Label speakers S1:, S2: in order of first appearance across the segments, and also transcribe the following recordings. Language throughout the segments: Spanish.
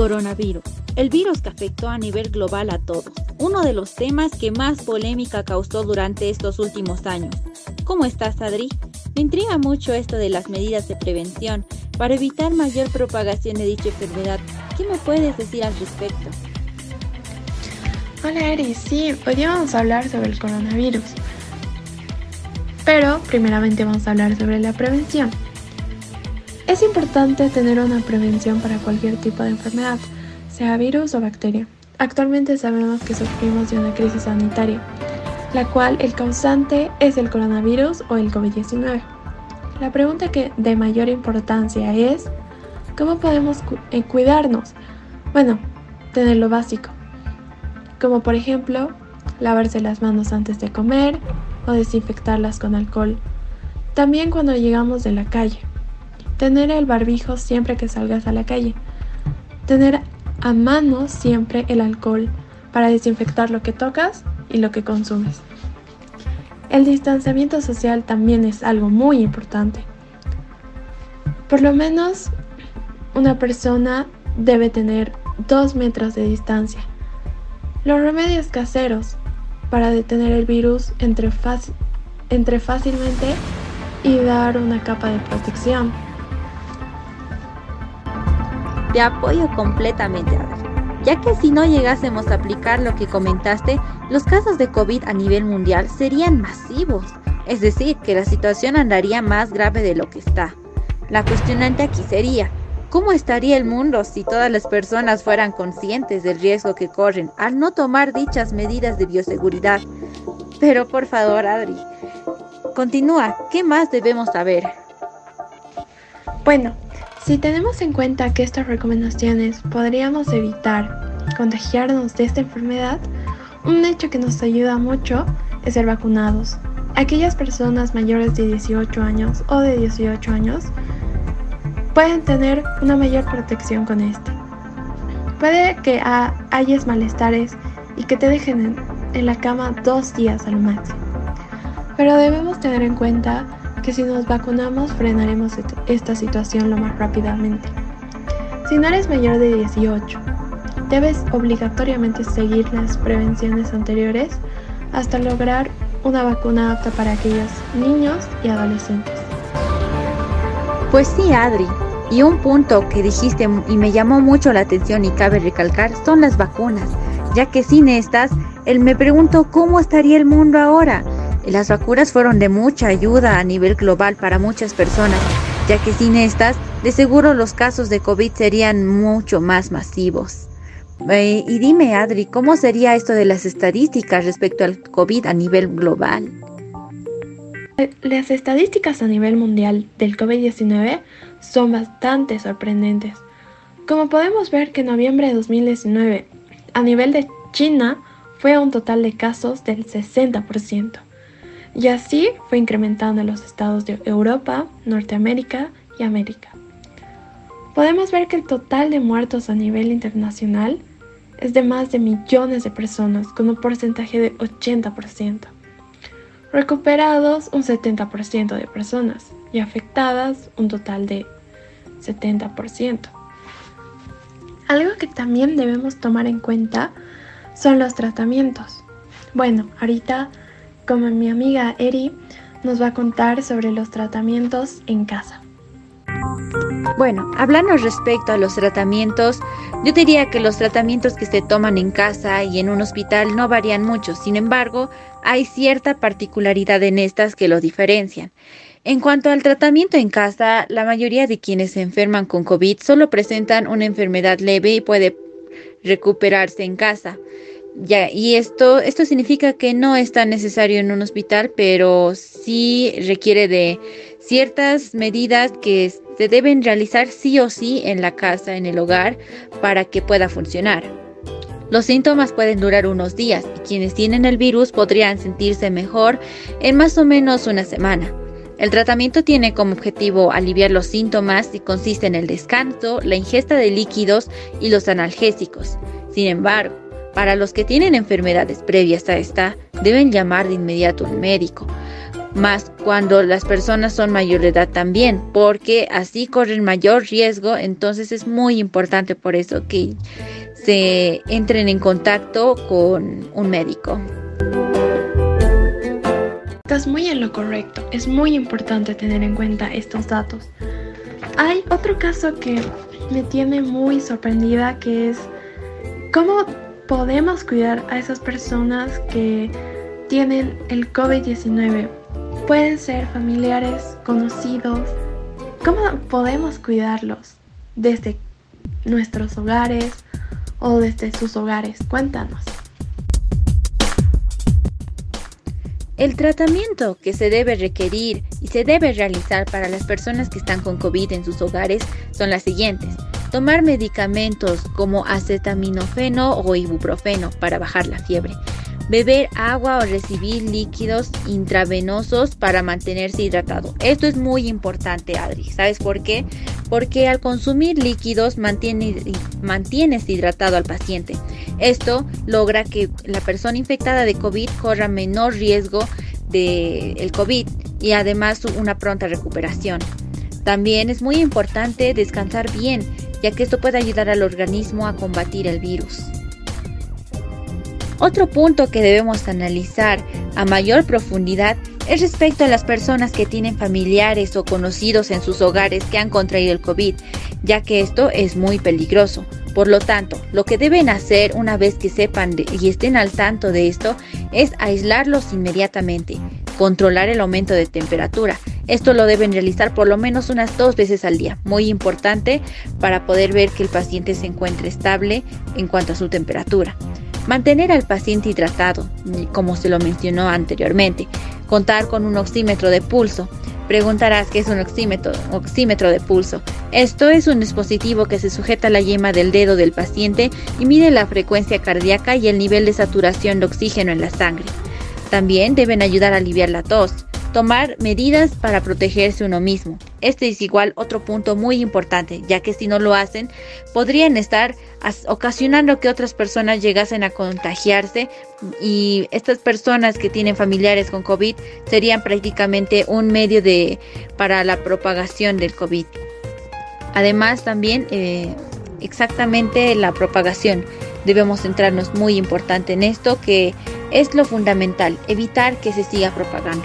S1: Coronavirus, el virus que afectó a nivel global a todos, uno de los temas que más polémica causó durante estos últimos años. ¿Cómo estás, Adri? Me intriga mucho esto de las medidas de prevención para evitar mayor propagación de dicha enfermedad. ¿Qué me puedes decir al respecto?
S2: Hola Eri, sí, hoy vamos a hablar sobre el coronavirus. Pero primeramente vamos a hablar sobre la prevención. Es importante tener una prevención para cualquier tipo de enfermedad, sea virus o bacteria. Actualmente sabemos que sufrimos de una crisis sanitaria, la cual el causante es el coronavirus o el COVID-19. La pregunta que de mayor importancia es, ¿cómo podemos eh, cuidarnos? Bueno, tener lo básico, como por ejemplo lavarse las manos antes de comer o desinfectarlas con alcohol. También cuando llegamos de la calle. Tener el barbijo siempre que salgas a la calle. Tener a mano siempre el alcohol para desinfectar lo que tocas y lo que consumes. El distanciamiento social también es algo muy importante. Por lo menos una persona debe tener dos metros de distancia. Los remedios caseros para detener el virus entre, entre fácilmente y dar una capa de protección.
S1: Te apoyo completamente, Adri, ya que si no llegásemos a aplicar lo que comentaste, los casos de COVID a nivel mundial serían masivos, es decir, que la situación andaría más grave de lo que está. La cuestionante aquí sería, ¿cómo estaría el mundo si todas las personas fueran conscientes del riesgo que corren al no tomar dichas medidas de bioseguridad? Pero por favor, Adri, continúa, ¿qué más debemos saber?
S2: Bueno, si tenemos en cuenta que estas recomendaciones podríamos evitar contagiarnos de esta enfermedad, un hecho que nos ayuda mucho es ser vacunados. Aquellas personas mayores de 18 años o de 18 años pueden tener una mayor protección con este. Puede que hayas malestares y que te dejen en, en la cama dos días al máximo. Pero debemos tener en cuenta si nos vacunamos frenaremos esta situación lo más rápidamente. Si no eres mayor de 18, debes obligatoriamente seguir las prevenciones anteriores hasta lograr una vacuna apta para aquellos niños y adolescentes.
S1: Pues sí, Adri. Y un punto que dijiste y me llamó mucho la atención y cabe recalcar son las vacunas, ya que sin estas, él me pregunto cómo estaría el mundo ahora. Las vacunas fueron de mucha ayuda a nivel global para muchas personas, ya que sin estas, de seguro los casos de COVID serían mucho más masivos. Eh, y dime, Adri, ¿cómo sería esto de las estadísticas respecto al COVID a nivel global?
S2: Las estadísticas a nivel mundial del COVID-19 son bastante sorprendentes. Como podemos ver que en noviembre de 2019, a nivel de China, fue un total de casos del 60% y así fue incrementando en los estados de Europa, Norteamérica y América. Podemos ver que el total de muertos a nivel internacional es de más de millones de personas con un porcentaje de 80%. Recuperados un 70% de personas y afectadas un total de 70%. Algo que también debemos tomar en cuenta son los tratamientos. Bueno, ahorita como mi amiga Eri nos va a contar sobre los tratamientos en casa.
S1: Bueno, hablando respecto a los tratamientos, yo diría que los tratamientos que se toman en casa y en un hospital no varían mucho, sin embargo, hay cierta particularidad en estas que lo diferencian. En cuanto al tratamiento en casa, la mayoría de quienes se enferman con COVID solo presentan una enfermedad leve y puede recuperarse en casa. Y esto, esto significa que no es tan necesario en un hospital, pero sí requiere de ciertas medidas que se deben realizar sí o sí en la casa, en el hogar, para que pueda funcionar. Los síntomas pueden durar unos días y quienes tienen el virus podrían sentirse mejor en más o menos una semana. El tratamiento tiene como objetivo aliviar los síntomas y consiste en el descanso, la ingesta de líquidos y los analgésicos. Sin embargo, para los que tienen enfermedades previas a esta, deben llamar de inmediato a un médico. más cuando las personas son mayor de edad también, porque así corren mayor riesgo, entonces es muy importante por eso que se entren en contacto con un médico.
S2: Estás muy en lo correcto, es muy importante tener en cuenta estos datos. Hay otro caso que me tiene muy sorprendida que es cómo podemos cuidar a esas personas que tienen el COVID-19 Pueden ser familiares, conocidos. ¿Cómo podemos cuidarlos desde nuestros hogares o desde sus hogares? Cuéntanos.
S1: El tratamiento que se debe requerir y se debe realizar para las personas que están con COVID en sus hogares son las siguientes. Tomar medicamentos como acetaminofeno o ibuprofeno para bajar la fiebre beber agua o recibir líquidos intravenosos para mantenerse hidratado. Esto es muy importante, Adri. ¿Sabes por qué? Porque al consumir líquidos mantiene, mantienes hidratado al paciente. Esto logra que la persona infectada de COVID corra menor riesgo del el COVID y además una pronta recuperación. También es muy importante descansar bien, ya que esto puede ayudar al organismo a combatir el virus. Otro punto que debemos analizar a mayor profundidad es respecto a las personas que tienen familiares o conocidos en sus hogares que han contraído el COVID, ya que esto es muy peligroso. Por lo tanto, lo que deben hacer una vez que sepan y estén al tanto de esto es aislarlos inmediatamente, controlar el aumento de temperatura. Esto lo deben realizar por lo menos unas dos veces al día, muy importante para poder ver que el paciente se encuentre estable en cuanto a su temperatura. Mantener al paciente hidratado, como se lo mencionó anteriormente. Contar con un oxímetro de pulso. Preguntarás qué es un oxímetro, oxímetro de pulso. Esto es un dispositivo que se sujeta a la yema del dedo del paciente y mide la frecuencia cardíaca y el nivel de saturación de oxígeno en la sangre. También deben ayudar a aliviar la tos. Tomar medidas para protegerse uno mismo. Este es igual otro punto muy importante, ya que si no lo hacen, podrían estar ocasionando que otras personas llegasen a contagiarse y estas personas que tienen familiares con COVID serían prácticamente un medio de para la propagación del COVID. Además, también eh, exactamente la propagación. Debemos centrarnos muy importante en esto, que es lo fundamental, evitar que se siga propagando.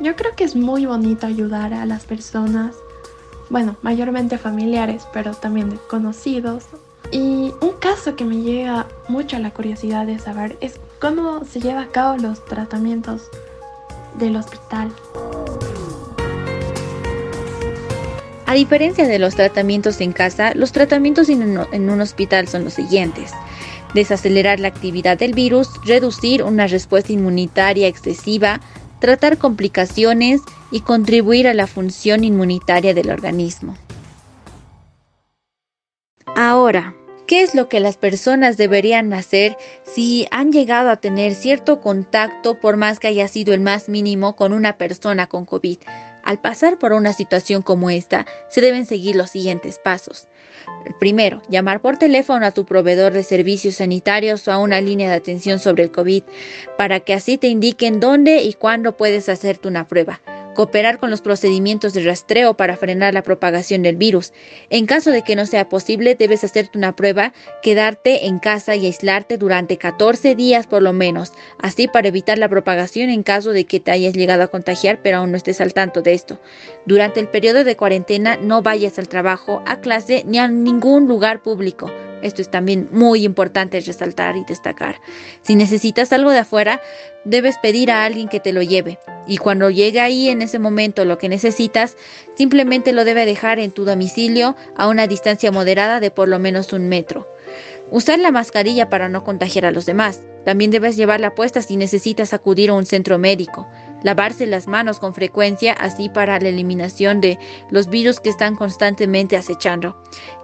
S2: Yo creo que es muy bonito ayudar a las personas, bueno, mayormente familiares, pero también conocidos. Y un caso que me llega mucho a la curiosidad de saber es cómo se lleva a cabo los tratamientos del hospital.
S1: A diferencia de los tratamientos en casa, los tratamientos en un, hospital son los siguientes. Desacelerar la actividad del virus, reducir una respuesta inmunitaria excesiva, tratar complicaciones y contribuir a la función inmunitaria del organismo. Ahora, ¿qué es lo que las personas deberían hacer si han llegado a tener cierto contacto, por más que haya sido el más mínimo, con una persona con COVID? Al pasar por una situación como esta, se deben seguir los siguientes pasos. Primero, llamar por teléfono a tu proveedor de servicios sanitarios o a una línea de atención sobre el COVID para que así te indiquen dónde y cuándo puedes hacerte una prueba cooperar con los procedimientos de rastreo para frenar la propagación del virus. En caso de que no sea posible, debes hacerte una prueba, quedarte en casa y aislarte durante 14 días por lo menos, así para evitar la propagación en caso de que te hayas llegado a contagiar pero aún no estés al tanto de esto. Durante el periodo de cuarentena no vayas al trabajo, a clase ni a ningún lugar público. Esto es también muy importante resaltar y destacar. Si necesitas algo de afuera, debes pedir a alguien que te lo lleve. Y cuando llegue ahí en ese momento lo que necesitas, simplemente lo debe dejar en tu domicilio a una distancia moderada de por lo menos un metro. Usar la mascarilla para no contagiar a los demás. También debes llevarla puesta si necesitas acudir a un centro médico. Lavarse las manos con frecuencia, así para la eliminación de los virus que están constantemente acechando.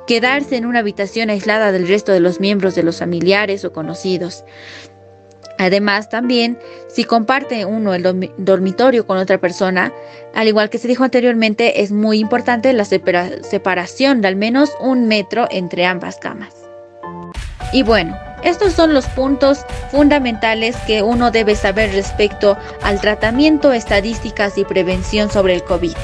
S1: Quedarse en una habitación aislada del resto de los miembros de los familiares o conocidos. Además, también, si comparte uno el dormitorio con otra persona, al igual que se dijo anteriormente, es muy importante la separación de al menos un metro entre ambas camas. Y bueno, Estos son los puntos fundamentales que uno debe saber respecto al tratamiento, estadísticas y prevención sobre el COVID.